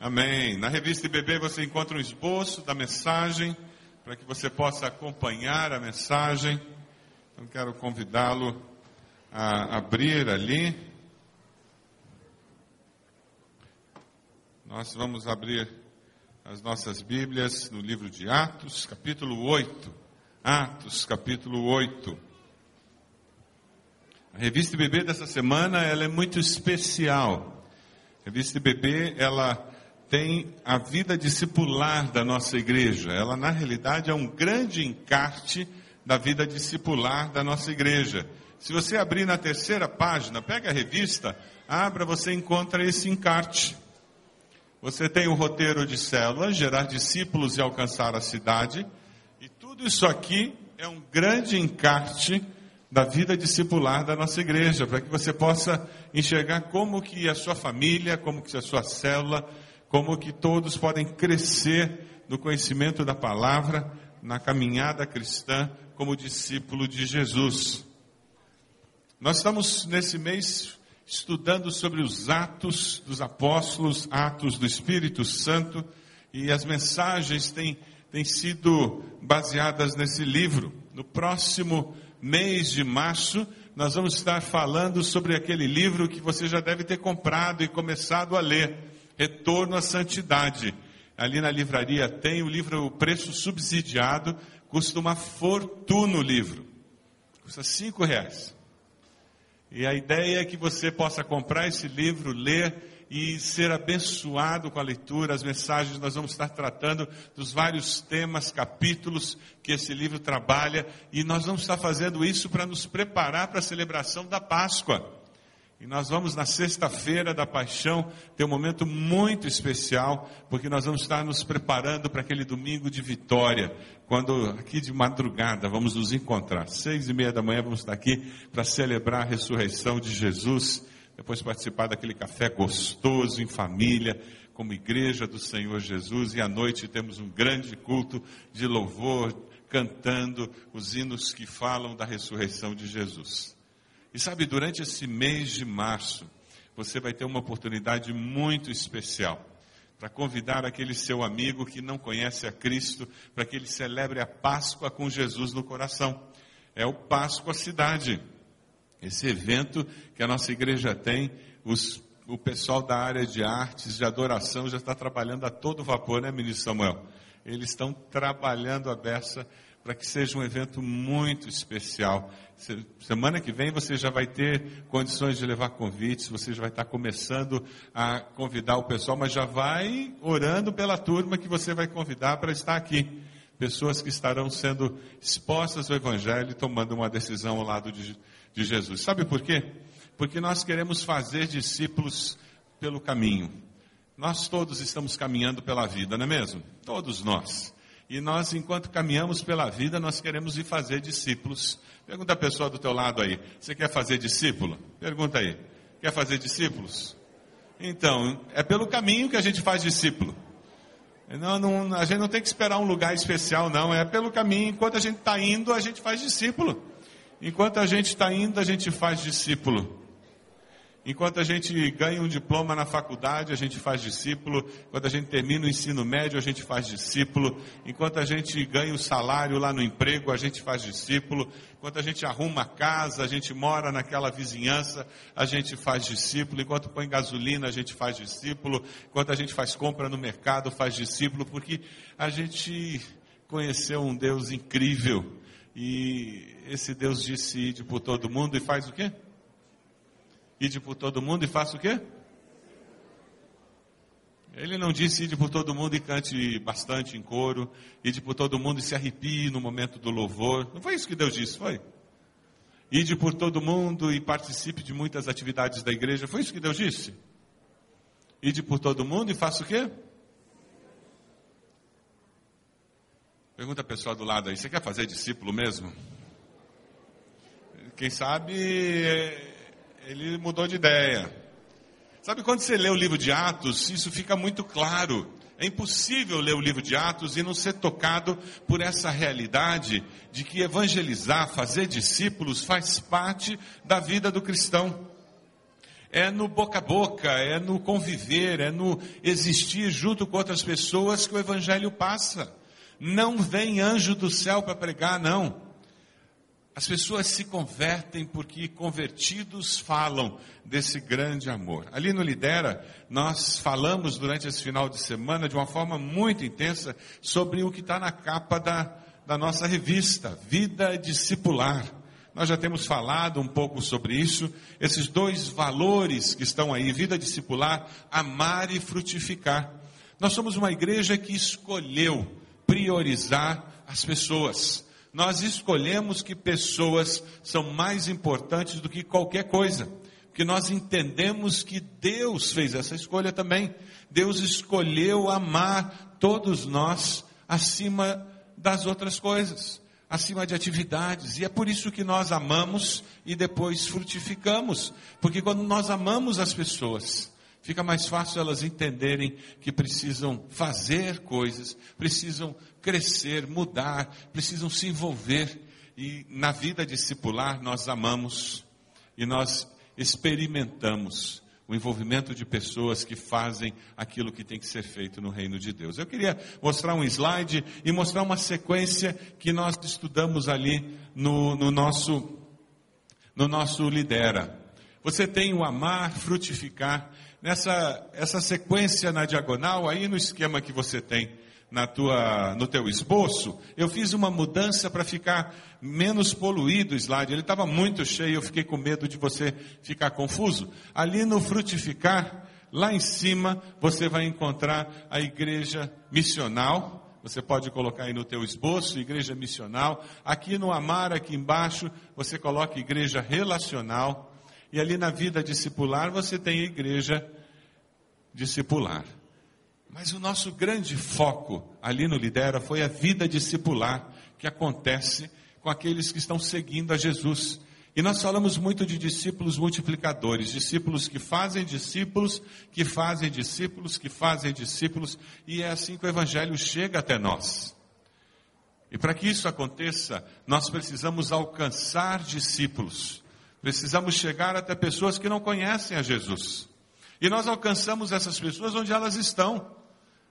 Amém. Na revista IBB você encontra um esboço da mensagem para que você possa acompanhar a mensagem. Então quero convidá-lo a abrir ali. Nós vamos abrir as nossas Bíblias no livro de Atos, capítulo 8. Atos, capítulo 8. A revista IBB dessa semana ela é muito especial. A revista IBB ela tem a vida discipular da nossa igreja. Ela, na realidade, é um grande encarte da vida discipular da nossa igreja. Se você abrir na terceira página, pega a revista, abra, você encontra esse encarte. Você tem o roteiro de célula, gerar discípulos e alcançar a cidade. E tudo isso aqui é um grande encarte da vida discipular da nossa igreja, para que você possa enxergar como que a sua família, como que a sua célula, como que todos podem crescer no conhecimento da palavra, na caminhada cristã como discípulo de Jesus. Nós estamos nesse mês estudando sobre os atos dos apóstolos, atos do Espírito Santo, e as mensagens têm, têm sido baseadas nesse livro. No próximo mês de março, nós vamos estar falando sobre aquele livro que você já deve ter comprado e começado a ler Retorno à Santidade. Ali na livraria tem o livro O Preço Subsidiado, custa uma fortuna o livro. Custa cinco reais. E a ideia é que você possa comprar esse livro, ler e ser abençoado com a leitura, as mensagens, nós vamos estar tratando dos vários temas, capítulos que esse livro trabalha, e nós vamos estar fazendo isso para nos preparar para a celebração da Páscoa. E nós vamos na sexta-feira da paixão ter um momento muito especial, porque nós vamos estar nos preparando para aquele domingo de vitória, quando aqui de madrugada vamos nos encontrar. Seis e meia da manhã vamos estar aqui para celebrar a ressurreição de Jesus, depois participar daquele café gostoso em família, como igreja do Senhor Jesus, e à noite temos um grande culto de louvor, cantando os hinos que falam da ressurreição de Jesus. E sabe, durante esse mês de março, você vai ter uma oportunidade muito especial para convidar aquele seu amigo que não conhece a Cristo para que ele celebre a Páscoa com Jesus no coração. É o Páscoa Cidade. Esse evento que a nossa igreja tem, os, o pessoal da área de artes, de adoração, já está trabalhando a todo vapor, né, ministro Samuel? Eles estão trabalhando a beça para que seja um evento muito especial. Semana que vem você já vai ter condições de levar convites, você já vai estar começando a convidar o pessoal, mas já vai orando pela turma que você vai convidar para estar aqui. Pessoas que estarão sendo expostas ao Evangelho e tomando uma decisão ao lado de, de Jesus. Sabe por quê? Porque nós queremos fazer discípulos pelo caminho. Nós todos estamos caminhando pela vida, não é mesmo? Todos nós. E nós, enquanto caminhamos pela vida, nós queremos ir fazer discípulos. Pergunta a pessoa do teu lado aí, você quer fazer discípulo? Pergunta aí, quer fazer discípulos? Então, é pelo caminho que a gente faz discípulo. Não, não, a gente não tem que esperar um lugar especial, não. É pelo caminho. Enquanto a gente está indo, a gente faz discípulo. Enquanto a gente está indo, a gente faz discípulo. Enquanto a gente ganha um diploma na faculdade, a gente faz discípulo. Quando a gente termina o ensino médio, a gente faz discípulo. Enquanto a gente ganha o salário lá no emprego, a gente faz discípulo. Enquanto a gente arruma a casa, a gente mora naquela vizinhança, a gente faz discípulo. Enquanto põe gasolina, a gente faz discípulo. Enquanto a gente faz compra no mercado, faz discípulo. Porque a gente conheceu um Deus incrível. E esse Deus disse ir por todo mundo e faz o quê? Ide por todo mundo e faça o quê? Ele não disse ide por todo mundo e cante bastante em coro, ide por todo mundo e se arrepie no momento do louvor. Não foi isso que Deus disse, foi? Ide por todo mundo e participe de muitas atividades da igreja. Foi isso que Deus disse? Ide por todo mundo e faça o quê? Pergunta a pessoa do lado aí, você quer fazer discípulo mesmo? Quem sabe ele mudou de ideia. Sabe quando você lê o livro de Atos, isso fica muito claro. É impossível ler o livro de Atos e não ser tocado por essa realidade de que evangelizar, fazer discípulos, faz parte da vida do cristão. é no boca a boca, é no conviver, é no existir junto com outras pessoas que o Evangelho passa. Não vem anjo do céu para pregar, não. As pessoas se convertem porque convertidos falam desse grande amor. Ali no Lidera, nós falamos durante esse final de semana de uma forma muito intensa sobre o que está na capa da, da nossa revista, Vida Discipular. Nós já temos falado um pouco sobre isso, esses dois valores que estão aí, vida discipular, amar e frutificar. Nós somos uma igreja que escolheu priorizar as pessoas. Nós escolhemos que pessoas são mais importantes do que qualquer coisa. Porque nós entendemos que Deus fez essa escolha também. Deus escolheu amar todos nós acima das outras coisas acima de atividades. E é por isso que nós amamos e depois frutificamos. Porque quando nós amamos as pessoas, fica mais fácil elas entenderem que precisam fazer coisas, precisam crescer, mudar, precisam se envolver. E na vida discipular nós amamos e nós experimentamos o envolvimento de pessoas que fazem aquilo que tem que ser feito no reino de Deus. Eu queria mostrar um slide e mostrar uma sequência que nós estudamos ali no, no nosso, no nosso Lidera. Você tem o amar, frutificar, nessa essa sequência na diagonal, aí no esquema que você tem na tua, no teu esboço, eu fiz uma mudança para ficar menos poluído o slide. Ele estava muito cheio, eu fiquei com medo de você ficar confuso. Ali no frutificar, lá em cima, você vai encontrar a igreja missional. Você pode colocar aí no teu esboço, igreja missional. Aqui no amar, aqui embaixo, você coloca igreja relacional. E ali na vida discipular, você tem a igreja discipular. Mas o nosso grande foco ali no Lidera foi a vida discipular que acontece com aqueles que estão seguindo a Jesus. E nós falamos muito de discípulos multiplicadores, discípulos que fazem discípulos, que fazem discípulos, que fazem discípulos, e é assim que o Evangelho chega até nós. E para que isso aconteça, nós precisamos alcançar discípulos, precisamos chegar até pessoas que não conhecem a Jesus. E nós alcançamos essas pessoas onde elas estão.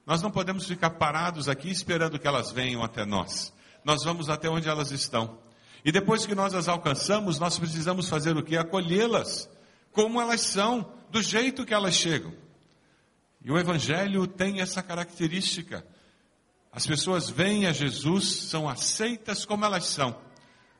Nós não podemos ficar parados aqui esperando que elas venham até nós. Nós vamos até onde elas estão. E depois que nós as alcançamos, nós precisamos fazer o que? Acolhê-las como elas são, do jeito que elas chegam. E o Evangelho tem essa característica. As pessoas vêm a Jesus, são aceitas como elas são.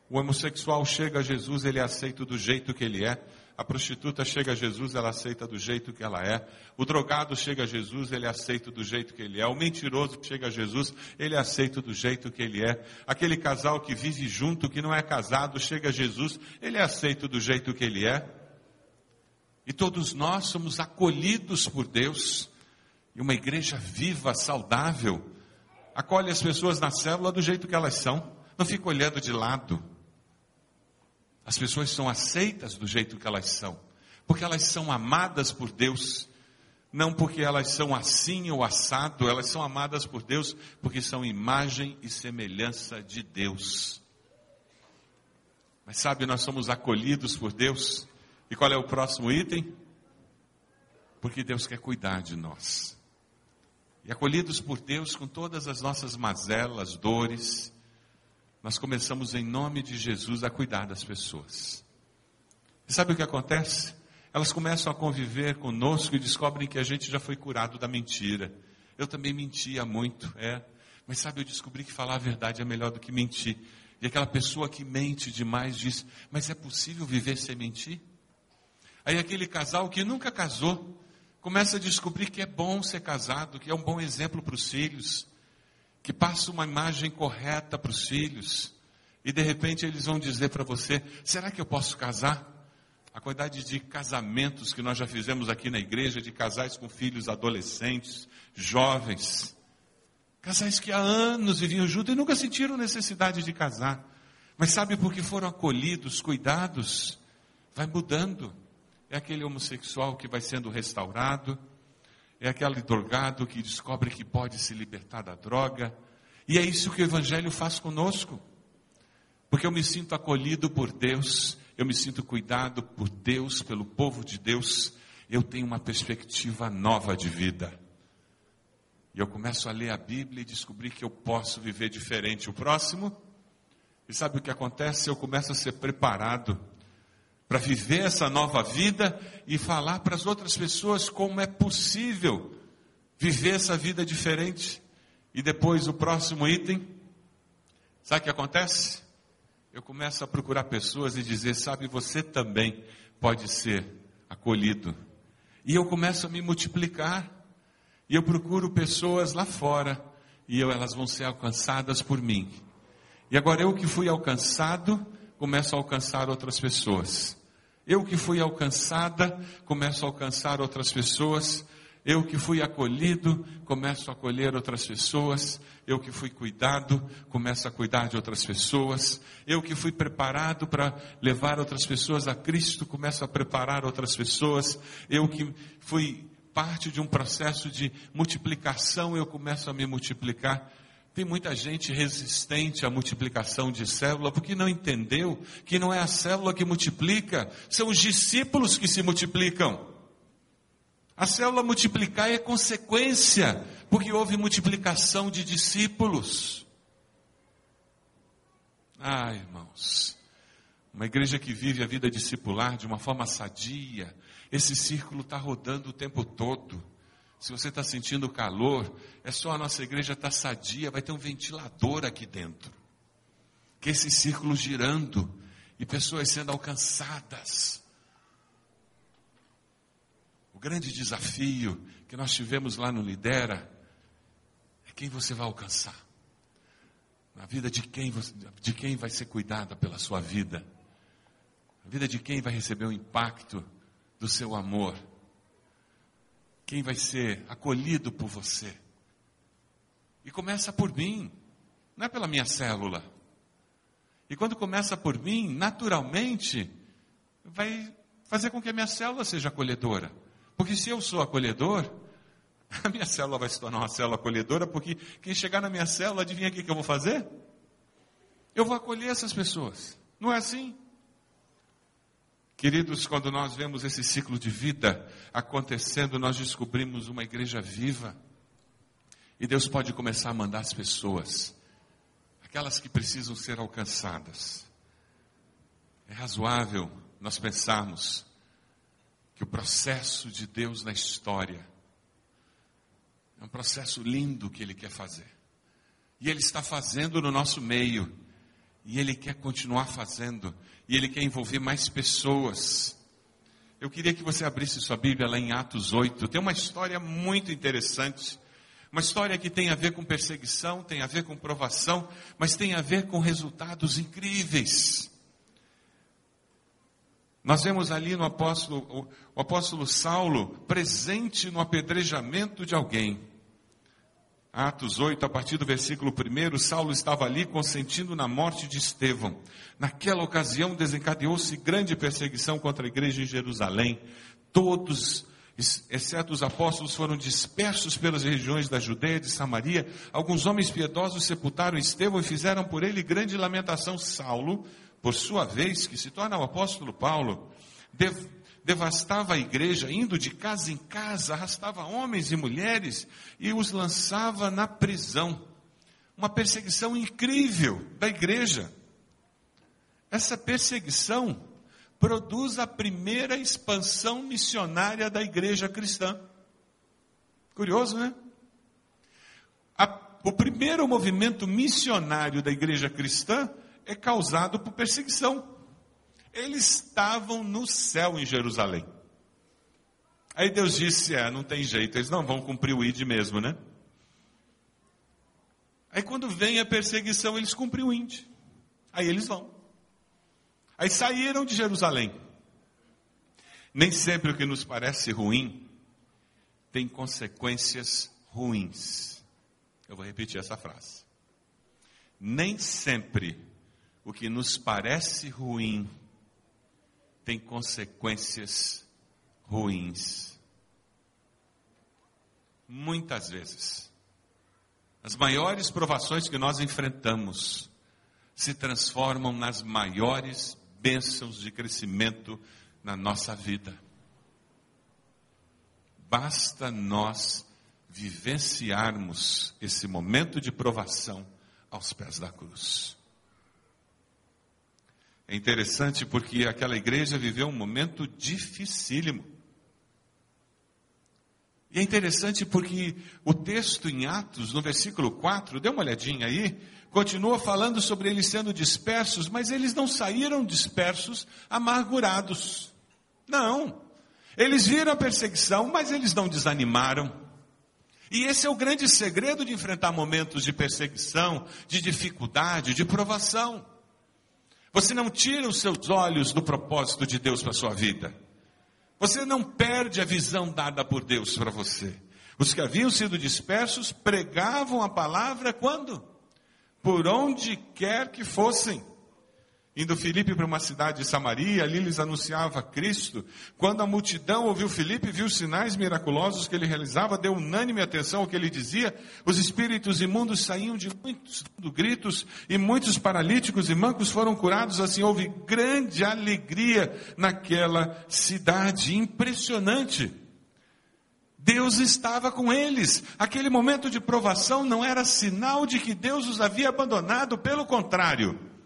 O homossexual chega a Jesus, ele é aceito do jeito que ele é. A prostituta chega a Jesus, ela aceita do jeito que ela é. O drogado chega a Jesus, ele é aceita do jeito que ele é. O mentiroso chega a Jesus, ele é aceito do jeito que ele é. Aquele casal que vive junto, que não é casado, chega a Jesus, ele é aceito do jeito que ele é. E todos nós somos acolhidos por Deus. E uma igreja viva, saudável, acolhe as pessoas na célula do jeito que elas são. Não fica olhando de lado. As pessoas são aceitas do jeito que elas são, porque elas são amadas por Deus, não porque elas são assim ou assado, elas são amadas por Deus porque são imagem e semelhança de Deus. Mas sabe, nós somos acolhidos por Deus. E qual é o próximo item? Porque Deus quer cuidar de nós. E acolhidos por Deus com todas as nossas mazelas, dores, nós começamos em nome de Jesus a cuidar das pessoas. E sabe o que acontece? Elas começam a conviver conosco e descobrem que a gente já foi curado da mentira. Eu também mentia muito, é. Mas sabe, eu descobri que falar a verdade é melhor do que mentir. E aquela pessoa que mente demais diz: Mas é possível viver sem mentir? Aí aquele casal que nunca casou começa a descobrir que é bom ser casado, que é um bom exemplo para os filhos que passa uma imagem correta para os filhos, e de repente eles vão dizer para você: será que eu posso casar? A quantidade de casamentos que nós já fizemos aqui na igreja, de casais com filhos adolescentes, jovens, casais que há anos viviam juntos e nunca sentiram necessidade de casar, mas sabe porque foram acolhidos, cuidados, vai mudando. É aquele homossexual que vai sendo restaurado, é aquele drogado que descobre que pode se libertar da droga. E é isso que o Evangelho faz conosco. Porque eu me sinto acolhido por Deus eu me sinto cuidado por Deus, pelo povo de Deus, eu tenho uma perspectiva nova de vida. E eu começo a ler a Bíblia e descobrir que eu posso viver diferente. O próximo, e sabe o que acontece? Eu começo a ser preparado para viver essa nova vida e falar para as outras pessoas como é possível viver essa vida diferente. E depois o próximo item, sabe o que acontece? Eu começo a procurar pessoas e dizer, sabe, você também pode ser acolhido. E eu começo a me multiplicar. E eu procuro pessoas lá fora. E eu, elas vão ser alcançadas por mim. E agora eu que fui alcançado, começo a alcançar outras pessoas. Eu que fui alcançada, começo a alcançar outras pessoas. Eu que fui acolhido, começo a acolher outras pessoas. Eu que fui cuidado, começo a cuidar de outras pessoas. Eu que fui preparado para levar outras pessoas a Cristo, começo a preparar outras pessoas. Eu que fui parte de um processo de multiplicação, eu começo a me multiplicar. Tem muita gente resistente à multiplicação de célula porque não entendeu que não é a célula que multiplica, são os discípulos que se multiplicam. A célula multiplicar é consequência, porque houve multiplicação de discípulos. Ah, irmãos, uma igreja que vive a vida discipular de uma forma sadia, esse círculo está rodando o tempo todo. Se você está sentindo calor, é só a nossa igreja estar tá sadia, vai ter um ventilador aqui dentro. Que esse círculo girando e pessoas sendo alcançadas. O grande desafio que nós tivemos lá no Lidera é quem você vai alcançar. Na vida de quem, você, de quem vai ser cuidada pela sua vida. A vida de quem vai receber o impacto do seu amor. Quem vai ser acolhido por você. E começa por mim, não é pela minha célula. E quando começa por mim, naturalmente, vai fazer com que a minha célula seja acolhedora. Porque se eu sou acolhedor, a minha célula vai se tornar uma célula acolhedora, porque quem chegar na minha célula, adivinha o que eu vou fazer? Eu vou acolher essas pessoas. Não é assim? Queridos, quando nós vemos esse ciclo de vida acontecendo, nós descobrimos uma igreja viva. E Deus pode começar a mandar as pessoas, aquelas que precisam ser alcançadas. É razoável nós pensarmos que o processo de Deus na história é um processo lindo que Ele quer fazer. E Ele está fazendo no nosso meio. E Ele quer continuar fazendo. E Ele quer envolver mais pessoas. Eu queria que você abrisse sua Bíblia lá em Atos 8. Tem uma história muito interessante. Uma história que tem a ver com perseguição, tem a ver com provação, mas tem a ver com resultados incríveis. Nós vemos ali no apóstolo, o apóstolo Saulo presente no apedrejamento de alguém. Atos 8, a partir do versículo 1, Saulo estava ali consentindo na morte de Estevão. Naquela ocasião desencadeou-se grande perseguição contra a igreja em Jerusalém. Todos, exceto os apóstolos, foram dispersos pelas regiões da Judeia e de Samaria. Alguns homens piedosos sepultaram Estevão e fizeram por ele grande lamentação. Saulo, por sua vez, que se torna o apóstolo Paulo, devastava a igreja, indo de casa em casa, arrastava homens e mulheres e os lançava na prisão. Uma perseguição incrível da igreja. Essa perseguição produz a primeira expansão missionária da igreja cristã. Curioso, né? A, o primeiro movimento missionário da igreja cristã é causado por perseguição. Eles estavam no céu em Jerusalém. Aí Deus disse: É, não tem jeito, eles não vão cumprir o ID mesmo, né? Aí quando vem a perseguição, eles cumprem o ID. Aí eles vão. Aí saíram de Jerusalém. Nem sempre o que nos parece ruim tem consequências ruins. Eu vou repetir essa frase. Nem sempre o que nos parece ruim tem consequências ruins. Muitas vezes, as maiores provações que nós enfrentamos se transformam nas maiores bênçãos de crescimento na nossa vida. Basta nós vivenciarmos esse momento de provação aos pés da cruz. É interessante porque aquela igreja viveu um momento dificílimo. E é interessante porque o texto em Atos, no versículo 4, dê uma olhadinha aí, continua falando sobre eles sendo dispersos, mas eles não saíram dispersos amargurados. Não. Eles viram a perseguição, mas eles não desanimaram. E esse é o grande segredo de enfrentar momentos de perseguição, de dificuldade, de provação. Você não tira os seus olhos do propósito de Deus para a sua vida. Você não perde a visão dada por Deus para você. Os que haviam sido dispersos pregavam a palavra quando? Por onde quer que fossem. Indo Filipe para uma cidade de Samaria, ali lhes anunciava Cristo. Quando a multidão ouviu Filipe, viu os sinais miraculosos que ele realizava, deu unânime atenção ao que ele dizia. Os espíritos imundos saíam de muitos gritos e muitos paralíticos e mancos foram curados. Assim houve grande alegria naquela cidade. Impressionante. Deus estava com eles. Aquele momento de provação não era sinal de que Deus os havia abandonado, pelo contrário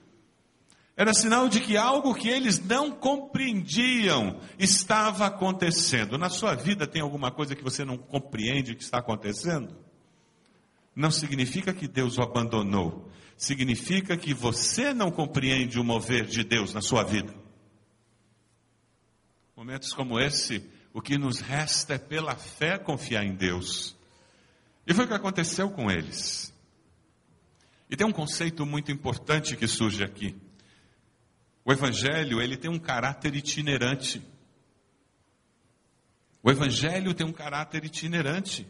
era sinal de que algo que eles não compreendiam estava acontecendo. Na sua vida tem alguma coisa que você não compreende que está acontecendo? Não significa que Deus o abandonou. Significa que você não compreende o mover de Deus na sua vida. Momentos como esse, o que nos resta é pela fé confiar em Deus. E foi o que aconteceu com eles. E tem um conceito muito importante que surge aqui. O evangelho, ele tem um caráter itinerante. O evangelho tem um caráter itinerante.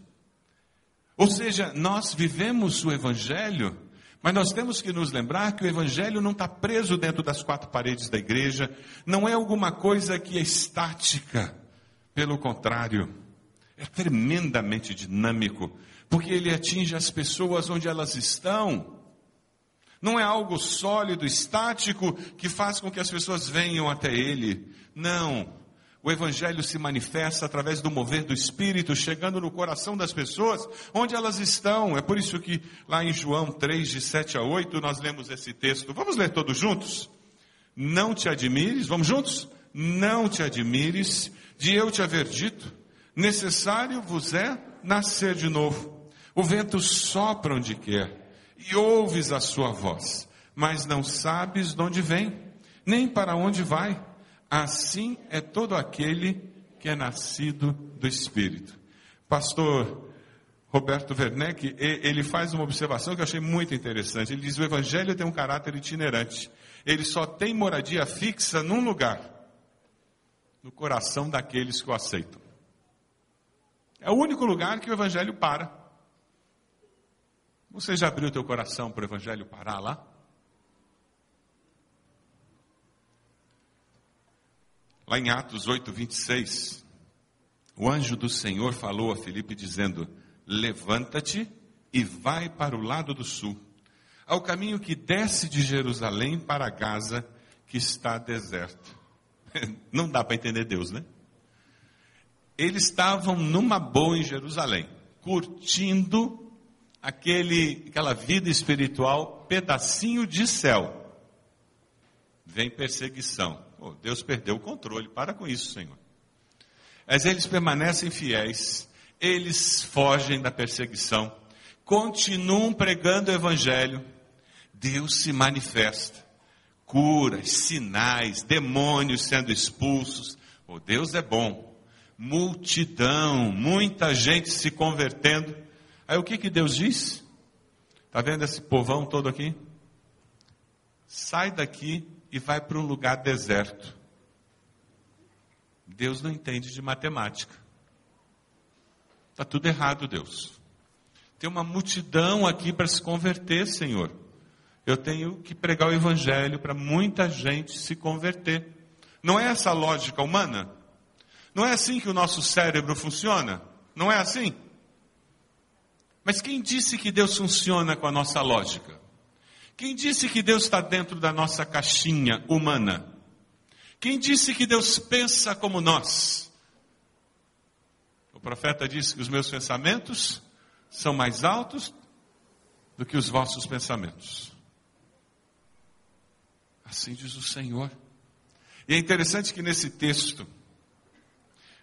Ou seja, nós vivemos o evangelho, mas nós temos que nos lembrar que o evangelho não está preso dentro das quatro paredes da igreja, não é alguma coisa que é estática. Pelo contrário, é tremendamente dinâmico, porque ele atinge as pessoas onde elas estão. Não é algo sólido, estático, que faz com que as pessoas venham até Ele. Não. O Evangelho se manifesta através do mover do Espírito, chegando no coração das pessoas, onde elas estão. É por isso que lá em João 3, de 7 a 8, nós lemos esse texto. Vamos ler todos juntos? Não te admires, vamos juntos? Não te admires de eu te haver dito, necessário vos é nascer de novo. O vento sopra onde quer e ouves a sua voz, mas não sabes de onde vem, nem para onde vai. Assim é todo aquele que é nascido do Espírito. Pastor Roberto Werneck, ele faz uma observação que eu achei muito interessante. Ele diz: o Evangelho tem um caráter itinerante. Ele só tem moradia fixa num lugar no coração daqueles que o aceitam. É o único lugar que o Evangelho para. Você já abriu teu coração para o Evangelho parar lá? Lá em Atos 8, 26, o anjo do Senhor falou a Filipe dizendo: Levanta-te e vai para o lado do sul, ao caminho que desce de Jerusalém para Gaza, que está deserto. Não dá para entender Deus, né? Eles estavam numa boa em Jerusalém, curtindo aquele, aquela vida espiritual, pedacinho de céu. Vem perseguição. Oh, Deus perdeu o controle. Para com isso, Senhor. Mas eles permanecem fiéis. Eles fogem da perseguição. Continuam pregando o evangelho. Deus se manifesta. Curas, sinais, demônios sendo expulsos. Oh, Deus é bom. Multidão, muita gente se convertendo Aí o que, que Deus diz? Está vendo esse povão todo aqui? Sai daqui e vai para um lugar deserto. Deus não entende de matemática. Está tudo errado, Deus. Tem uma multidão aqui para se converter, Senhor. Eu tenho que pregar o Evangelho para muita gente se converter. Não é essa a lógica humana? Não é assim que o nosso cérebro funciona? Não é assim? Mas quem disse que Deus funciona com a nossa lógica? Quem disse que Deus está dentro da nossa caixinha humana? Quem disse que Deus pensa como nós? O profeta disse que os meus pensamentos são mais altos do que os vossos pensamentos. Assim diz o Senhor. E é interessante que nesse texto,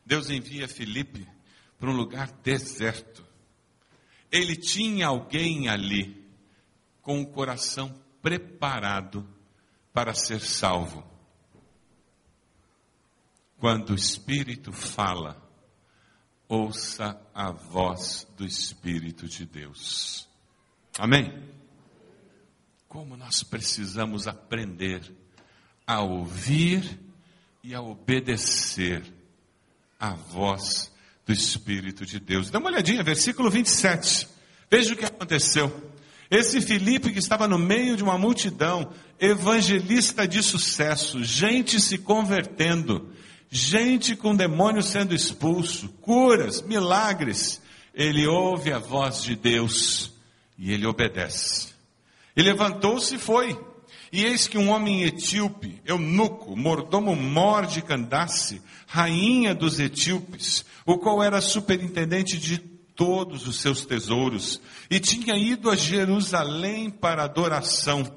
Deus envia Felipe para um lugar deserto. Ele tinha alguém ali com o coração preparado para ser salvo. Quando o Espírito fala, ouça a voz do Espírito de Deus. Amém? Como nós precisamos aprender a ouvir e a obedecer a voz do Espírito de Deus. Dá uma olhadinha, versículo 27. Veja o que aconteceu. Esse Filipe que estava no meio de uma multidão, evangelista de sucesso, gente se convertendo, gente com demônio sendo expulso, curas, milagres. Ele ouve a voz de Deus e ele obedece. E levantou-se e foi. E eis que um homem etíope, eunuco, mordomo mor de Candace, rainha dos etíopes, o qual era superintendente de todos os seus tesouros, e tinha ido a Jerusalém para adoração.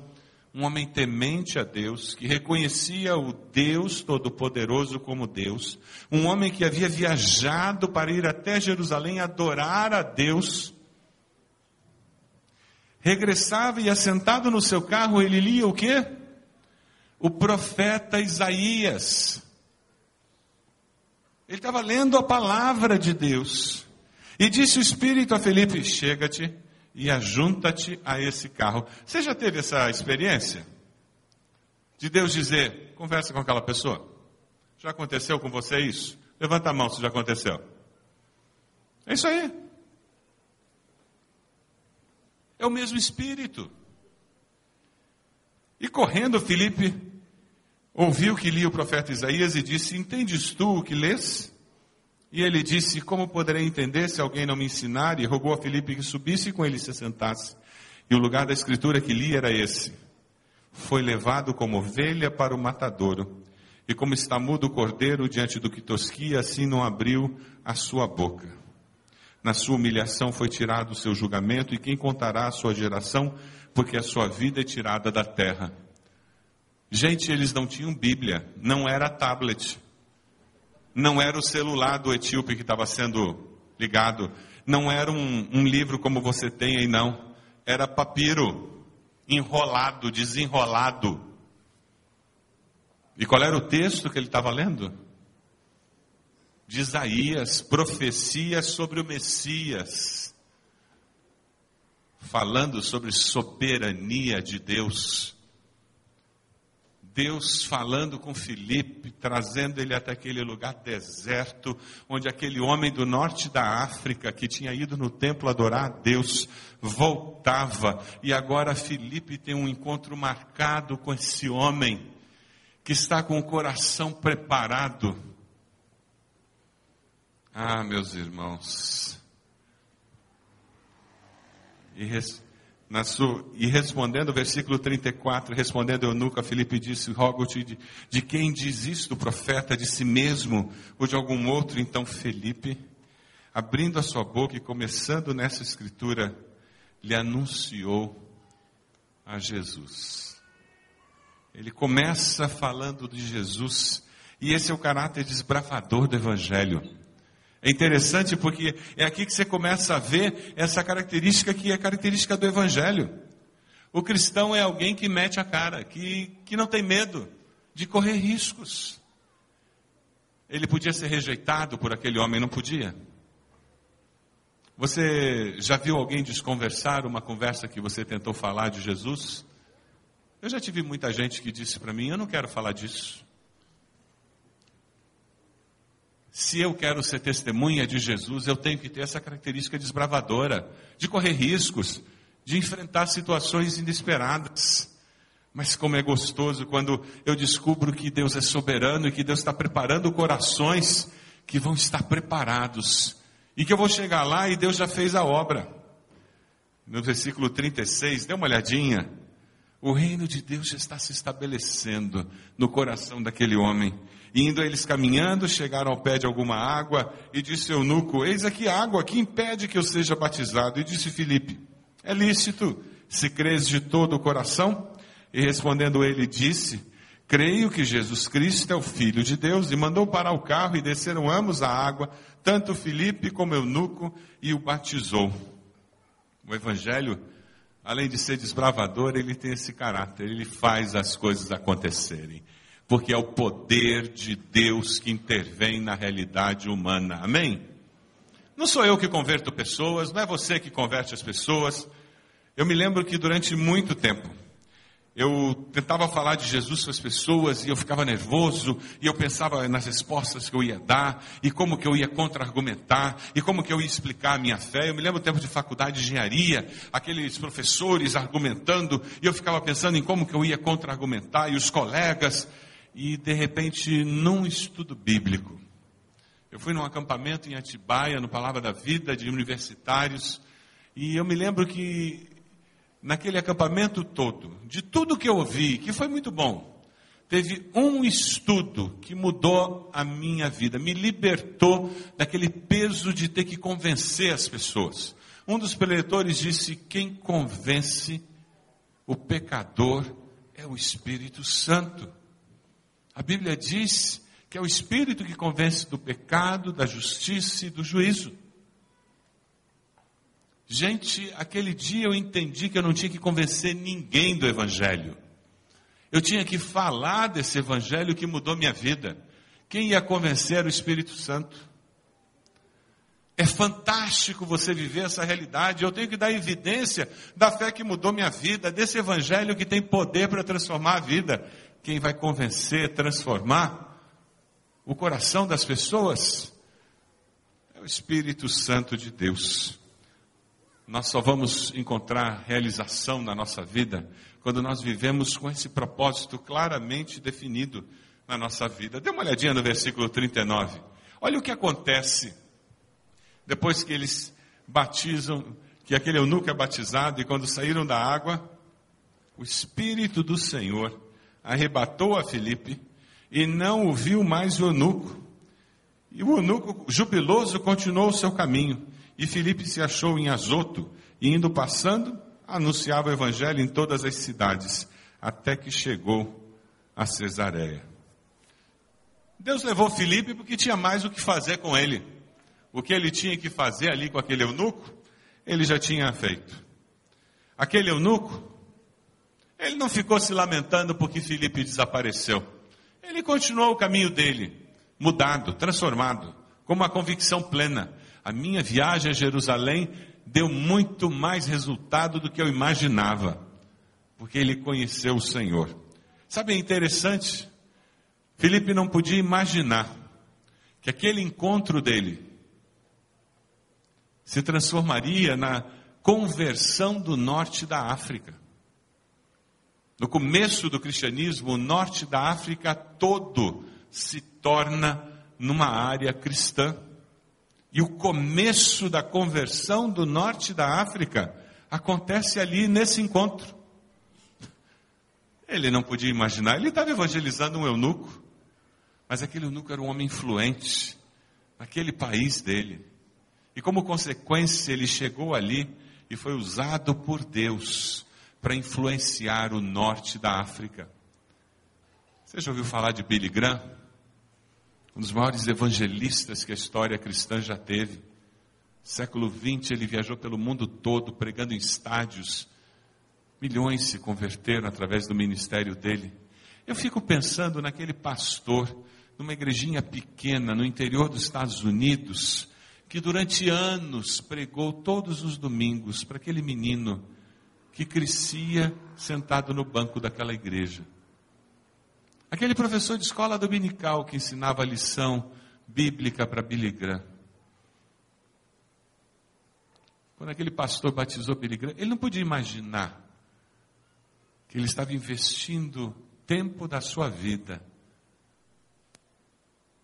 Um homem temente a Deus, que reconhecia o Deus Todo-Poderoso como Deus, um homem que havia viajado para ir até Jerusalém adorar a Deus, regressava e assentado no seu carro, ele lia o quê? O profeta Isaías. Ele estava lendo a palavra de Deus. E disse o Espírito a Felipe: Chega-te e ajunta-te a esse carro. Você já teve essa experiência? De Deus dizer: Conversa com aquela pessoa. Já aconteceu com você isso? Levanta a mão se já aconteceu. É isso aí. É o mesmo Espírito. E correndo, Felipe ouviu que lia o profeta Isaías e disse: Entendes tu o que lês? E ele disse: Como poderei entender se alguém não me ensinar? E rogou a Filipe que subisse e com ele se sentasse. E o lugar da escritura que li era esse: Foi levado como ovelha para o matadouro, e como está mudo o cordeiro diante do que tosquia, assim não abriu a sua boca. Na sua humilhação foi tirado o seu julgamento, e quem contará a sua geração, porque a sua vida é tirada da terra. Gente, eles não tinham Bíblia, não era tablet não era o celular do etíope que estava sendo ligado. Não era um, um livro como você tem aí, não. Era papiro, enrolado, desenrolado. E qual era o texto que ele estava lendo? De Isaías, profecia sobre o Messias, falando sobre soberania de Deus. Deus falando com Filipe, trazendo ele até aquele lugar deserto, onde aquele homem do norte da África, que tinha ido no templo adorar a Deus, voltava. E agora Filipe tem um encontro marcado com esse homem, que está com o coração preparado. Ah, meus irmãos. E res sua, e respondendo, o versículo 34, respondendo eunuco a Filipe disse, rogo-te de, de quem diz isto, profeta, de si mesmo ou de algum outro? Então Felipe, abrindo a sua boca e começando nessa escritura, lhe anunciou a Jesus. Ele começa falando de Jesus, e esse é o caráter desbravador do Evangelho. É interessante porque é aqui que você começa a ver essa característica que é característica do Evangelho. O cristão é alguém que mete a cara, que, que não tem medo de correr riscos. Ele podia ser rejeitado por aquele homem, não podia? Você já viu alguém desconversar uma conversa que você tentou falar de Jesus? Eu já tive muita gente que disse para mim: Eu não quero falar disso. Se eu quero ser testemunha de Jesus, eu tenho que ter essa característica desbravadora, de correr riscos, de enfrentar situações inesperadas. Mas como é gostoso quando eu descubro que Deus é soberano e que Deus está preparando corações que vão estar preparados. E que eu vou chegar lá e Deus já fez a obra. No versículo 36, dê uma olhadinha. O reino de Deus já está se estabelecendo no coração daquele homem. Indo eles caminhando, chegaram ao pé de alguma água, e disse eunuco, eis aqui água, que impede que eu seja batizado? E disse Filipe, é lícito, se crês de todo o coração? E respondendo ele, disse, creio que Jesus Cristo é o Filho de Deus, e mandou parar o carro, e desceram ambos a água, tanto Filipe como eunuco, e o batizou. O Evangelho, além de ser desbravador, ele tem esse caráter, ele faz as coisas acontecerem porque é o poder de Deus que intervém na realidade humana. Amém? Não sou eu que converto pessoas, não é você que converte as pessoas. Eu me lembro que durante muito tempo eu tentava falar de Jesus para as pessoas e eu ficava nervoso e eu pensava nas respostas que eu ia dar e como que eu ia contra-argumentar e como que eu ia explicar a minha fé. Eu me lembro do tempo de faculdade de engenharia, aqueles professores argumentando e eu ficava pensando em como que eu ia contra-argumentar e os colegas e de repente num estudo bíblico. Eu fui num acampamento em Atibaia, no Palavra da Vida, de universitários, e eu me lembro que naquele acampamento todo, de tudo que eu ouvi, que foi muito bom, teve um estudo que mudou a minha vida, me libertou daquele peso de ter que convencer as pessoas. Um dos preletores disse: quem convence o pecador é o Espírito Santo. A Bíblia diz que é o Espírito que convence do pecado, da justiça e do juízo. Gente, aquele dia eu entendi que eu não tinha que convencer ninguém do Evangelho. Eu tinha que falar desse Evangelho que mudou minha vida. Quem ia convencer era o Espírito Santo. É fantástico você viver essa realidade. Eu tenho que dar evidência da fé que mudou minha vida, desse Evangelho que tem poder para transformar a vida quem vai convencer, transformar o coração das pessoas é o Espírito Santo de Deus. Nós só vamos encontrar realização na nossa vida quando nós vivemos com esse propósito claramente definido na nossa vida. Dê uma olhadinha no versículo 39. Olha o que acontece depois que eles batizam, que aquele eunuco é batizado e quando saíram da água, o Espírito do Senhor arrebatou a Filipe e não o viu mais o eunuco. E o eunuco, jubiloso, continuou o seu caminho. E Filipe se achou em Azoto, e indo passando, anunciava o evangelho em todas as cidades, até que chegou a Cesareia. Deus levou Filipe porque tinha mais o que fazer com ele. O que ele tinha que fazer ali com aquele eunuco, ele já tinha feito. Aquele eunuco ele não ficou se lamentando porque Filipe desapareceu. Ele continuou o caminho dele, mudado, transformado, com uma convicção plena. A minha viagem a Jerusalém deu muito mais resultado do que eu imaginava, porque ele conheceu o Senhor. Sabe, é interessante. Filipe não podia imaginar que aquele encontro dele se transformaria na conversão do norte da África. No começo do cristianismo, o norte da África todo se torna numa área cristã. E o começo da conversão do norte da África acontece ali nesse encontro. Ele não podia imaginar, ele estava evangelizando um eunuco, mas aquele eunuco era um homem influente naquele país dele. E como consequência, ele chegou ali e foi usado por Deus para influenciar o norte da África. Você já ouviu falar de Billy Graham? Um dos maiores evangelistas que a história cristã já teve. Século XX ele viajou pelo mundo todo pregando em estádios. Milhões se converteram através do ministério dele. Eu fico pensando naquele pastor, numa igrejinha pequena no interior dos Estados Unidos, que durante anos pregou todos os domingos para aquele menino que crescia sentado no banco daquela igreja. Aquele professor de escola dominical que ensinava a lição bíblica para Billy Graham. Quando aquele pastor batizou Billy Graham, ele não podia imaginar que ele estava investindo tempo da sua vida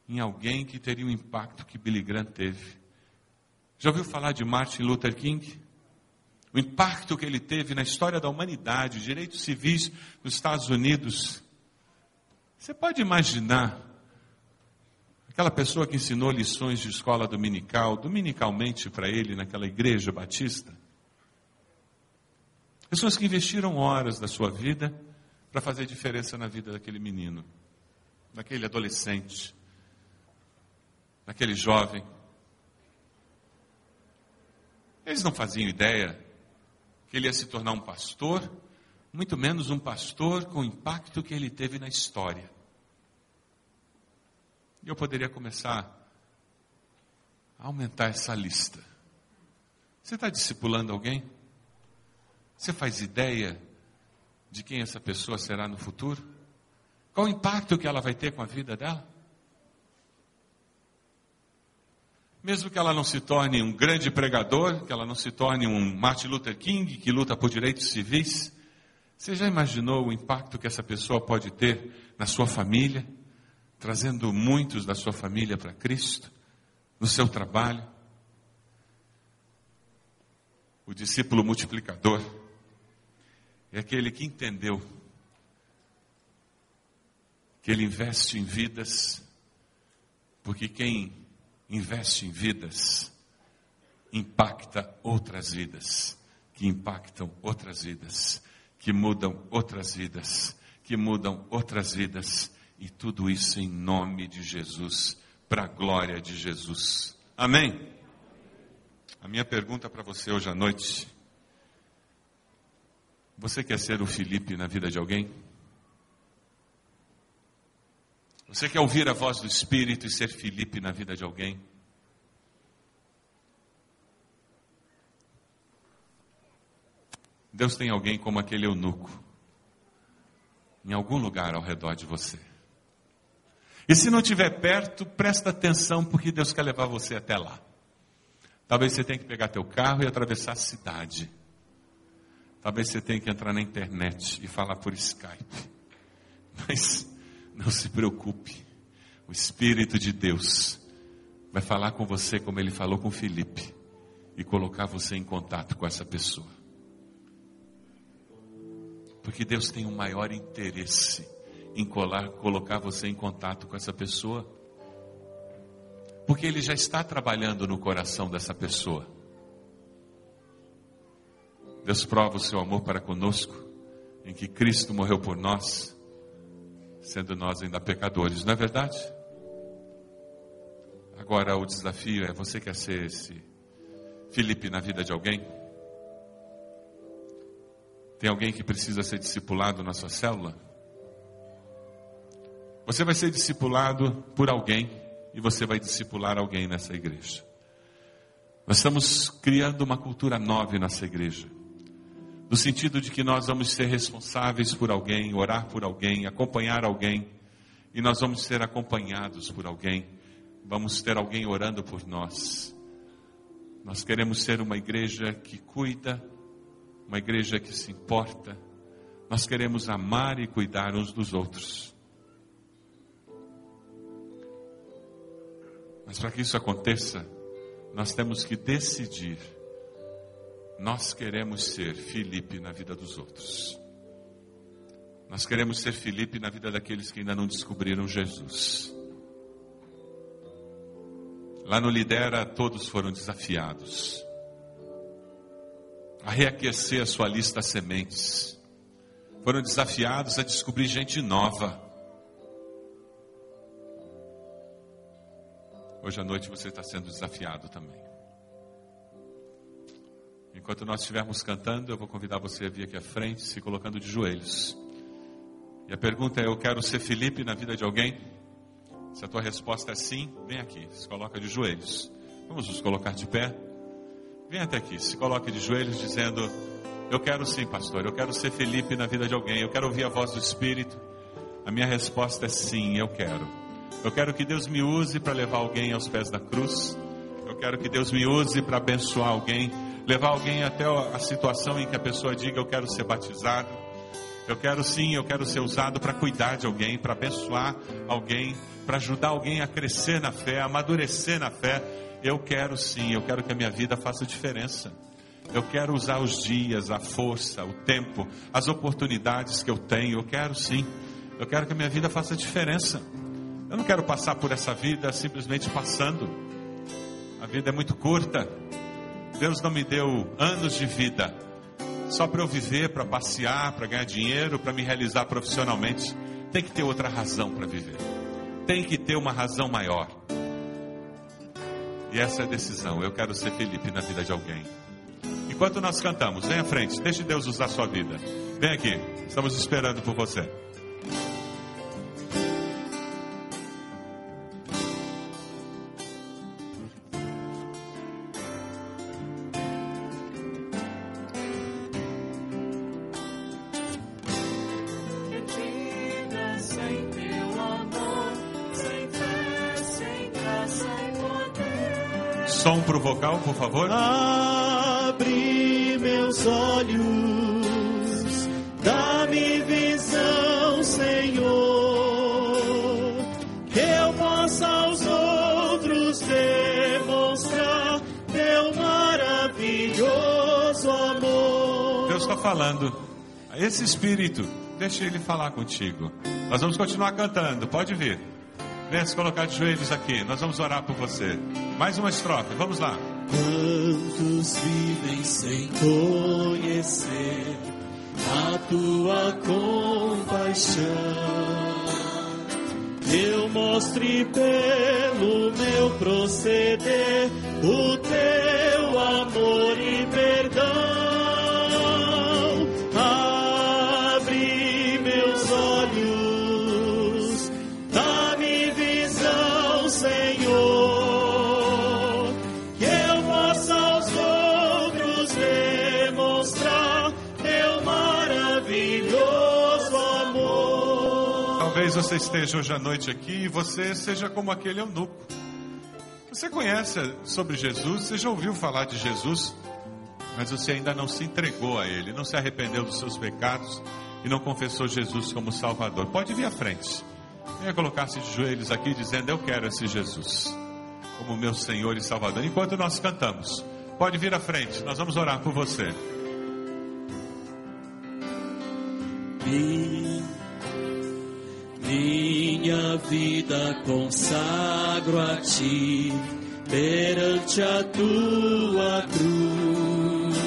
em alguém que teria o impacto que Billy Graham teve. Já ouviu falar de Martin Luther King? O impacto que ele teve na história da humanidade, direitos civis nos Estados Unidos. Você pode imaginar aquela pessoa que ensinou lições de escola dominical, dominicalmente para ele naquela igreja batista? Pessoas que investiram horas da sua vida para fazer diferença na vida daquele menino, daquele adolescente, daquele jovem. Eles não faziam ideia que ele ia se tornar um pastor, muito menos um pastor com o impacto que ele teve na história. Eu poderia começar a aumentar essa lista. Você está discipulando alguém? Você faz ideia de quem essa pessoa será no futuro? Qual o impacto que ela vai ter com a vida dela? Mesmo que ela não se torne um grande pregador, que ela não se torne um Martin Luther King que luta por direitos civis, você já imaginou o impacto que essa pessoa pode ter na sua família, trazendo muitos da sua família para Cristo, no seu trabalho? O discípulo multiplicador é aquele que entendeu que ele investe em vidas, porque quem investe em vidas impacta outras vidas, que impactam outras vidas, que mudam outras vidas, que mudam outras vidas, e tudo isso em nome de Jesus, para a glória de Jesus. Amém? A minha pergunta para você hoje à noite você quer ser o Felipe na vida de alguém? Você quer ouvir a voz do Espírito e ser Felipe na vida de alguém? Deus tem alguém como aquele eunuco, em algum lugar ao redor de você. E se não estiver perto, presta atenção, porque Deus quer levar você até lá. Talvez você tenha que pegar teu carro e atravessar a cidade. Talvez você tenha que entrar na internet e falar por Skype. Mas não se preocupe. O Espírito de Deus vai falar com você como ele falou com Felipe e colocar você em contato com essa pessoa. Porque Deus tem um maior interesse em colar, colocar você em contato com essa pessoa. Porque Ele já está trabalhando no coração dessa pessoa. Deus prova o seu amor para conosco, em que Cristo morreu por nós, sendo nós ainda pecadores, não é verdade? Agora o desafio é: você quer ser esse Felipe na vida de alguém? Tem alguém que precisa ser discipulado na sua célula? Você vai ser discipulado por alguém e você vai discipular alguém nessa igreja. Nós estamos criando uma cultura nova nessa igreja no sentido de que nós vamos ser responsáveis por alguém, orar por alguém, acompanhar alguém, e nós vamos ser acompanhados por alguém, vamos ter alguém orando por nós. Nós queremos ser uma igreja que cuida, uma igreja que se importa, nós queremos amar e cuidar uns dos outros. Mas para que isso aconteça, nós temos que decidir nós queremos ser Felipe na vida dos outros. Nós queremos ser Felipe na vida daqueles que ainda não descobriram Jesus. Lá no Lidera, todos foram desafiados a reaquecer a sua lista sementes. Foram desafiados a descobrir gente nova. Hoje à noite você está sendo desafiado também. Enquanto nós estivermos cantando, eu vou convidar você a vir aqui à frente, se colocando de joelhos. E a pergunta é: eu quero ser Felipe na vida de alguém? Se a tua resposta é sim, vem aqui, se coloca de joelhos. Vamos nos colocar de pé. Vem até aqui, se coloque de joelhos, dizendo: Eu quero sim, pastor, eu quero ser Felipe na vida de alguém, eu quero ouvir a voz do Espírito. A minha resposta é sim, eu quero. Eu quero que Deus me use para levar alguém aos pés da cruz. Eu quero que Deus me use para abençoar alguém levar alguém até a situação em que a pessoa diga: Eu quero ser batizado. Eu quero sim, eu quero ser usado para cuidar de alguém, para abençoar alguém, para ajudar alguém a crescer na fé, a amadurecer na fé. Eu quero sim, eu quero que a minha vida faça diferença. Eu quero usar os dias, a força, o tempo, as oportunidades que eu tenho. Eu quero sim. Eu quero que a minha vida faça diferença. Eu não quero passar por essa vida simplesmente passando. A vida é muito curta. Deus não me deu anos de vida só para eu viver, para passear, para ganhar dinheiro, para me realizar profissionalmente. Tem que ter outra razão para viver. Tem que ter uma razão maior. E essa é a decisão. Eu quero ser Felipe na vida de alguém. Enquanto nós cantamos, vem à frente, deixe Deus usar a sua vida. Vem aqui, estamos esperando por você. Favor. Abre meus olhos, dá-me visão, Senhor, que eu possa aos outros demonstrar teu maravilhoso amor. Deus está falando. Esse espírito, deixa ele falar contigo. Nós vamos continuar cantando, pode vir. Venha se colocar de joelhos aqui, nós vamos orar por você. Mais uma estrofe, vamos lá. Quantos vivem sem conhecer a tua compaixão? Eu mostre pelo meu proceder o Talvez você esteja hoje à noite aqui e você seja como aquele eunuco. Você conhece sobre Jesus, você já ouviu falar de Jesus, mas você ainda não se entregou a Ele, não se arrependeu dos seus pecados e não confessou Jesus como Salvador. Pode vir à frente. Venha colocar-se de joelhos aqui dizendo: Eu quero esse Jesus como meu Senhor e Salvador. Enquanto nós cantamos, pode vir à frente, nós vamos orar por você. Mi- Minha vida consagro a ti perante a tua cruz.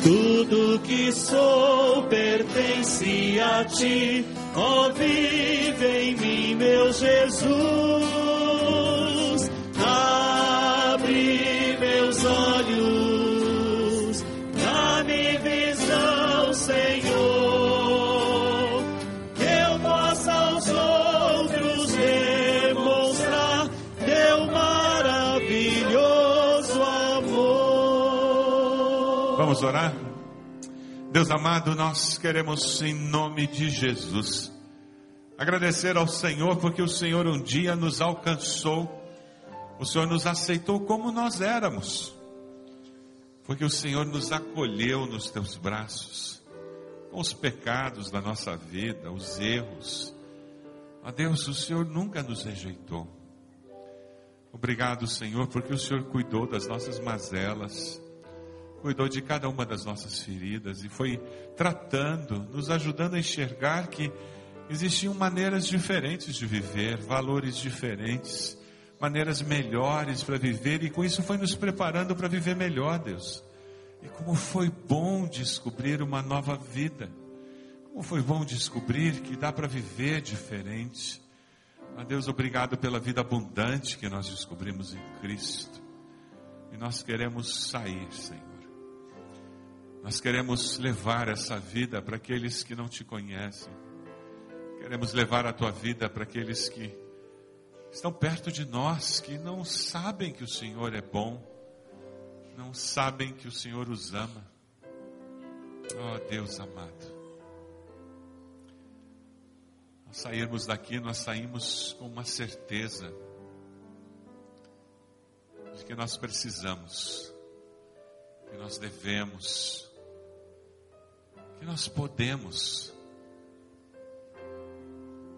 Tudo que sou pertence a ti, ó vive em mim, meu Jesus. Vamos orar? Deus amado, nós queremos, em nome de Jesus, agradecer ao Senhor porque o Senhor um dia nos alcançou, o Senhor nos aceitou como nós éramos, porque o Senhor nos acolheu nos teus braços, com os pecados da nossa vida, os erros. Ó Deus, o Senhor nunca nos rejeitou. Obrigado, Senhor, porque o Senhor cuidou das nossas mazelas cuidou de cada uma das nossas feridas e foi tratando, nos ajudando a enxergar que existiam maneiras diferentes de viver, valores diferentes, maneiras melhores para viver e com isso foi nos preparando para viver melhor, Deus. E como foi bom descobrir uma nova vida. Como foi bom descobrir que dá para viver diferente. A Deus, obrigado pela vida abundante que nós descobrimos em Cristo. E nós queremos sair, Senhor. Nós queremos levar essa vida para aqueles que não te conhecem. Queremos levar a tua vida para aqueles que estão perto de nós, que não sabem que o Senhor é bom, não sabem que o Senhor os ama. Oh Deus amado. Ao sairmos daqui, nós saímos com uma certeza de que nós precisamos, que nós devemos, que nós podemos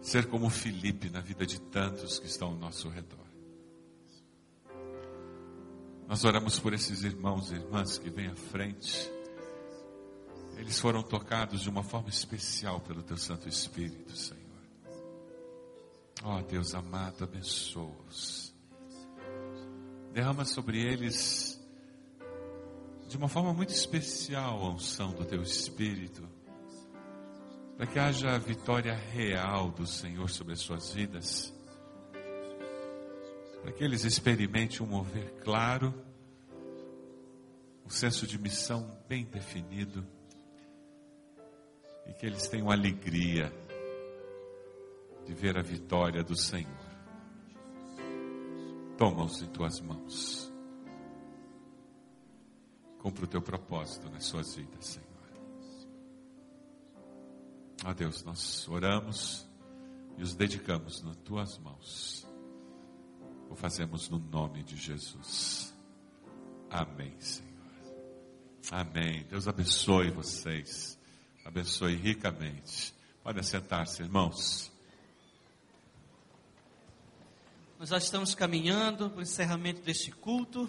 ser como Felipe na vida de tantos que estão ao nosso redor. Nós oramos por esses irmãos e irmãs que vêm à frente. Eles foram tocados de uma forma especial pelo Teu Santo Espírito, Senhor. Ó oh, Deus amado, abençoa-os. Derrama sobre eles de uma forma muito especial a unção do Teu Espírito, para que haja a vitória real do Senhor sobre as suas vidas para que eles experimentem um mover claro, um senso de missão bem definido e que eles tenham alegria de ver a vitória do Senhor. Toma-os em tuas mãos. Cumpra o teu propósito nas suas vidas, Senhor. A Deus, nós oramos e os dedicamos nas tuas mãos. O fazemos no nome de Jesus. Amém, Senhor. Amém. Deus abençoe vocês. Abençoe ricamente. Podem sentar-se, irmãos. Nós já estamos caminhando para o encerramento deste culto,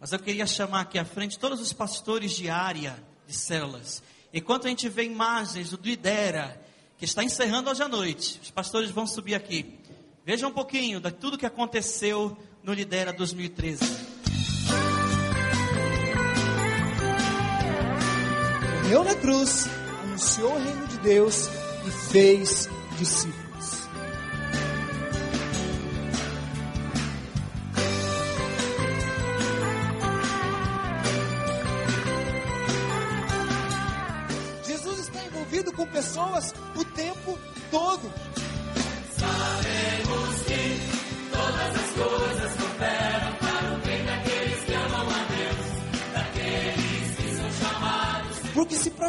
mas eu queria chamar aqui à frente todos os pastores de área de células. Enquanto a gente vê imagens do Lidera, que está encerrando hoje à noite, os pastores vão subir aqui. Veja um pouquinho de tudo que aconteceu no Lidera 2013. Morreu na cruz, anunciou o reino de Deus e fez discípulos.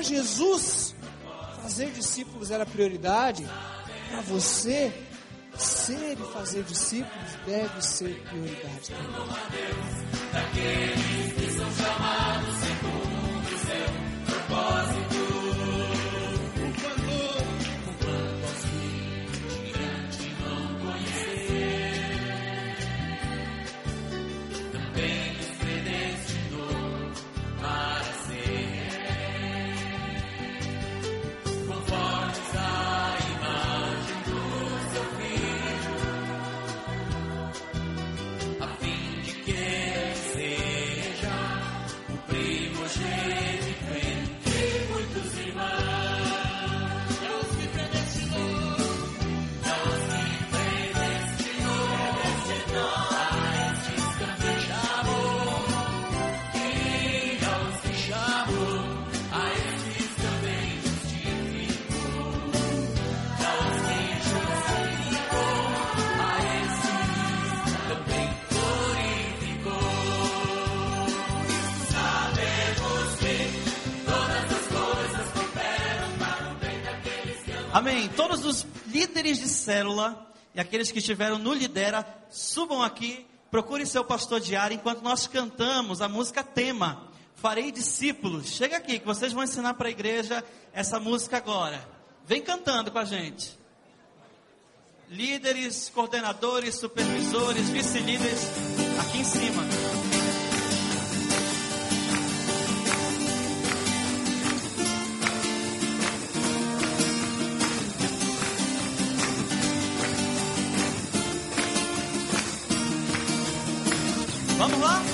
Jesus fazer discípulos era prioridade, para você ser e fazer discípulos deve ser prioridade também. Amém. Todos os líderes de célula e aqueles que estiveram no Lidera, subam aqui, procure seu pastor diário enquanto nós cantamos a música tema. Farei discípulos. Chega aqui que vocês vão ensinar para a igreja essa música agora. Vem cantando com a gente. Líderes, coordenadores, supervisores, vice-líderes, aqui em cima. Vamos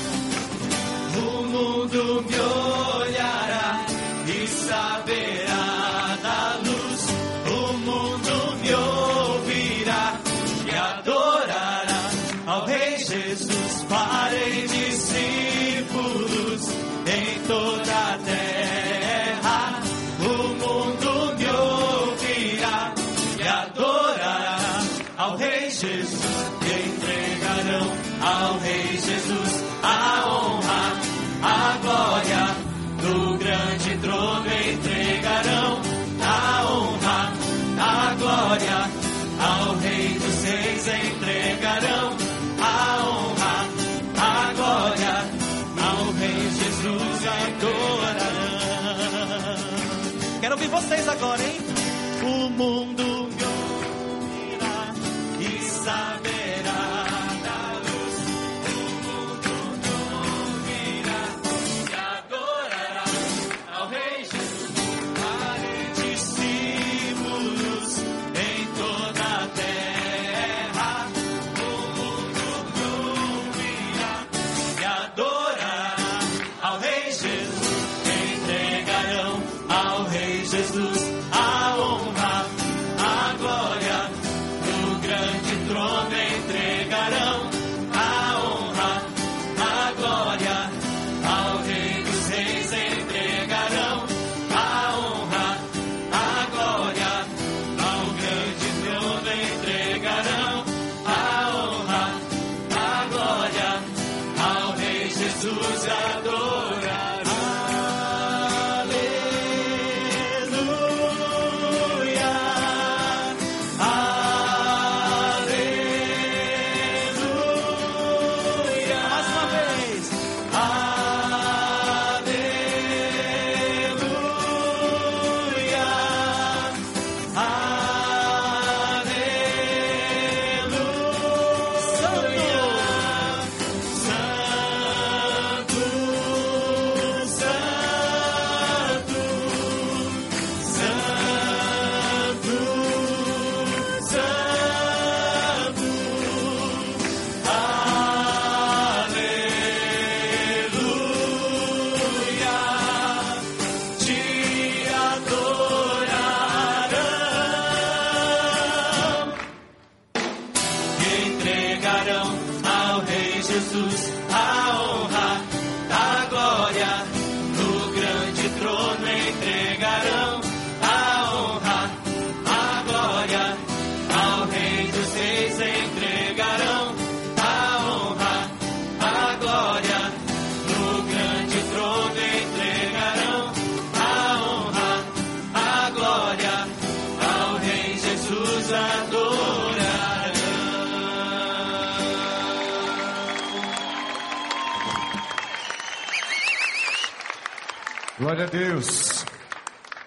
Glória a Deus.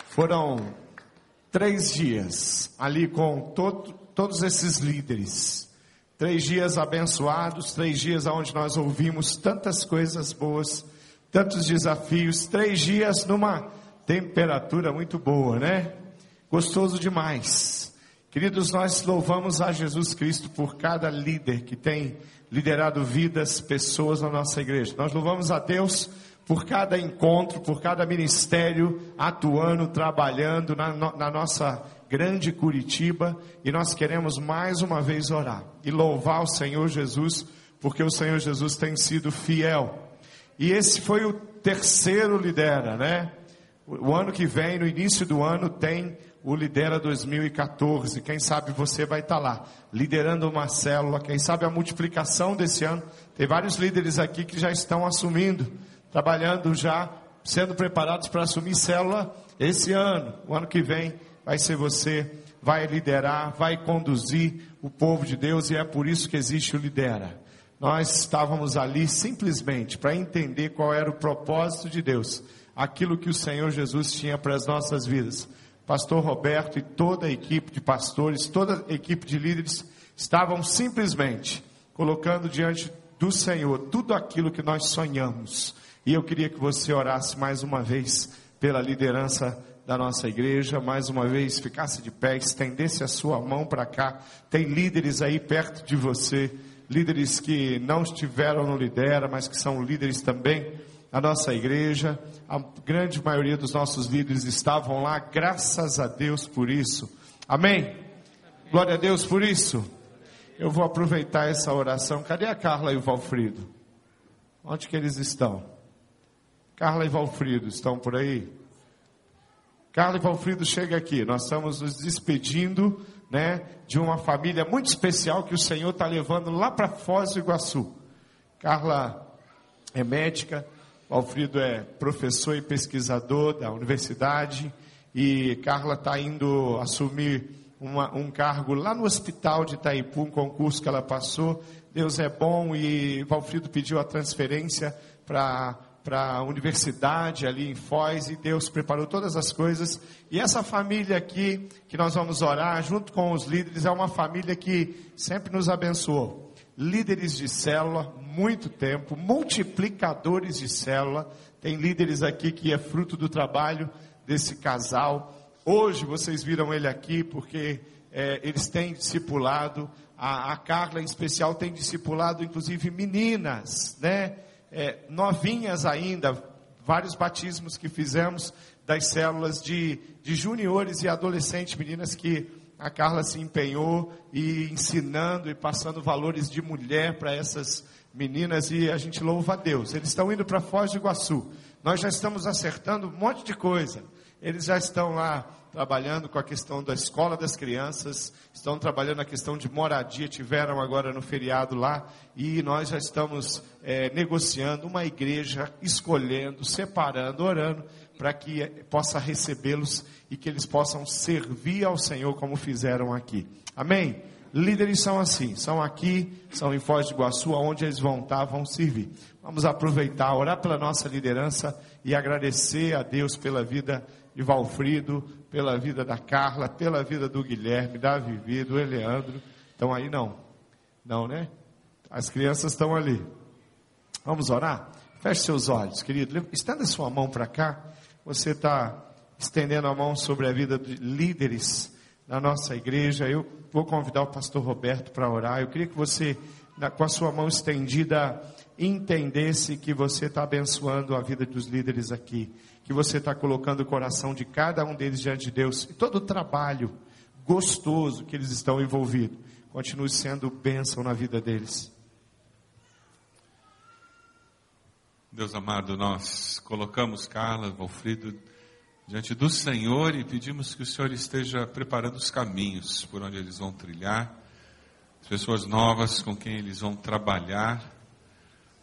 Foram três dias ali com todo- todos esses líderes. Três dias abençoados, três dias onde nós ouvimos tantas coisas boas, tantos desafios, três dias numa temperatura muito boa, né? Gostoso demais. Queridos, nós louvamos a Jesus Cristo por cada líder que tem liderado vidas, pessoas na nossa igreja. Nós louvamos a Deus por cada encontro, por cada ministério atuando, trabalhando na, na nossa grande Curitiba. E nós queremos mais uma vez orar e louvar o Senhor Jesus, porque o Senhor Jesus tem sido fiel. E esse foi o terceiro lidera, né? O o ano que vem, no início do ano, tem o Lidera 2014. Quem sabe você vai estar lá, liderando uma célula. Quem sabe a multiplicação desse ano. Tem vários líderes aqui que já estão assumindo, trabalhando já, sendo preparados para assumir célula esse ano. O ano que vem vai ser você, vai liderar, vai conduzir o povo de Deus e é por isso que existe o Lidera. Nós estávamos ali simplesmente para entender qual era o propósito de Deus, aquilo que o Senhor Jesus tinha para as nossas vidas. Pastor Roberto e toda a equipe de pastores, toda a equipe de líderes estavam simplesmente colocando diante do Senhor tudo aquilo que nós sonhamos. E eu queria que você orasse mais uma vez pela liderança da nossa igreja, mais uma vez ficasse de pé, estendesse a sua mão para cá. Tem líderes aí perto de você, líderes que não estiveram no Lidera, mas que são líderes também na nossa igreja. A grande maioria dos nossos líderes estavam lá, graças a Deus por isso. Amém? Glória a Deus por isso. Eu vou aproveitar essa oração. Cadê a Carla e o Valfrido? Onde que eles estão? Carla e Valfrido estão por aí? Carla e Valfrido, chega aqui. Nós estamos nos despedindo, né, de uma família muito especial que o Senhor está levando lá para Foz do Iguaçu. Carla é médica, Valfrido é professor e pesquisador da universidade e Carla está indo assumir uma- um cargo lá no hospital de Itaipu, um concurso que ela passou. Deus é bom e Valfrido pediu a transferência para para a universidade ali em Foz e Deus preparou todas as coisas. E essa família aqui que nós vamos orar junto com os líderes é uma família que sempre nos abençoou. Líderes de célula, muito tempo, multiplicadores de célula. Tem líderes aqui que é fruto do trabalho desse casal. Hoje vocês viram ele aqui porque é, eles têm discipulado. A, a Carla, em especial, tem discipulado, inclusive, meninas, né? É, novinhas ainda, vários batismos que fizemos das células de, de juniores e adolescentes, meninas que a Carla se empenhou e ensinando e passando valores de mulher para essas meninas e a gente louva a Deus. Eles estão indo para Foz do Iguaçu. Nós já estamos acertando um monte de coisa. Eles já estão lá trabalhando com a questão da escola das crianças, estão trabalhando a questão de moradia, tiveram agora no feriado lá, e nós já estamos é, negociando uma igreja, escolhendo, separando, orando, para que eh, possa recebê-los e que eles possam servir ao Senhor como fizeram aqui. Amém? Líderes são assim, são aqui, são em Foz do Iguaçu, aonde eles vão estar, vão servir. Vamos aproveitar, orar pela nossa liderança e agradecer a Deus pela vida de Valfrido, pela vida da Carla, pela vida do Guilherme, da Vivi, do Eleandro. Estão aí não? Não, né? As crianças estão ali. Vamos orar? Feche seus olhos, querido. Estenda sua mão para cá. Você está estendendo a mão sobre a vida de líderes da nossa igreja. Eu vou convidar o pastor Roberto para orar. Eu queria que você, com a sua mão estendida, entendesse que você está abençoando a vida dos líderes aqui que você está colocando o coração de cada um deles diante de Deus e todo o trabalho gostoso que eles estão envolvidos continue sendo bênção na vida deles. Deus amado, nós colocamos Carla, Valfrido diante do Senhor e pedimos que o Senhor esteja preparando os caminhos por onde eles vão trilhar, as pessoas novas com quem eles vão trabalhar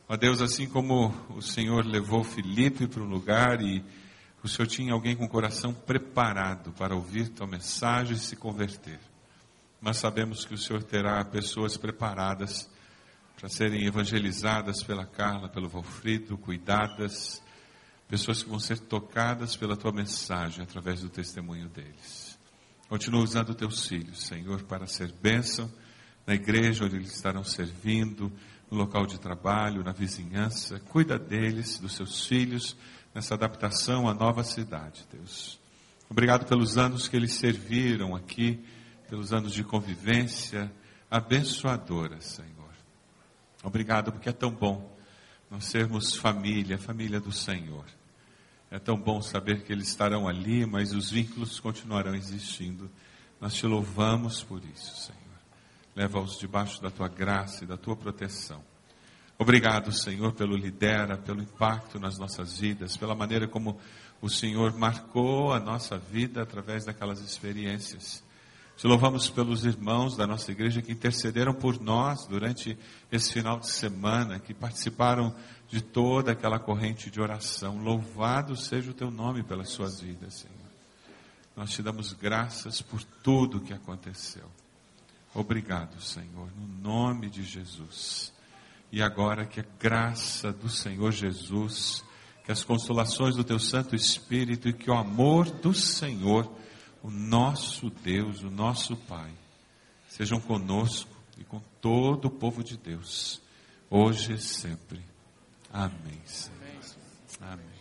Ó Deus, assim como o Senhor levou Felipe para um lugar e o Senhor tinha alguém com o coração preparado para ouvir tua mensagem e se converter. Nós sabemos que o Senhor terá pessoas preparadas para serem evangelizadas pela Carla, pelo Valfrido, cuidadas, pessoas que vão ser tocadas pela tua mensagem através do testemunho deles. Continua usando teus filhos, Senhor, para ser bênção na igreja onde eles estarão servindo, no local de trabalho, na vizinhança. Cuida deles, dos seus filhos, nessa adaptação à nova cidade, Deus. Obrigado pelos anos que eles serviram aqui, pelos anos de convivência abençoadora, Senhor. Obrigado porque é tão bom nós sermos família, família do Senhor. É tão bom saber que eles estarão ali, mas os vínculos continuarão existindo. Nós te louvamos por isso, Senhor. Leva-os debaixo da tua graça e da tua proteção. Obrigado, Senhor, pelo lidera, pelo impacto nas nossas vidas, pela maneira como o Senhor marcou a nossa vida através daquelas experiências. Te louvamos pelos irmãos da nossa igreja que intercederam por nós durante esse final de semana, que participaram de toda aquela corrente de oração. Louvado seja o teu nome pelas suas vidas, Senhor. Nós te damos graças por tudo que aconteceu. Obrigado, Senhor, no nome de Jesus. E agora que a graça do Senhor Jesus, que as consolações do Teu Santo Espírito e que o amor do Senhor, o nosso Deus, o nosso Pai, sejam conosco e com todo o povo de Deus, hoje e sempre. Amém. Senhor. Amém.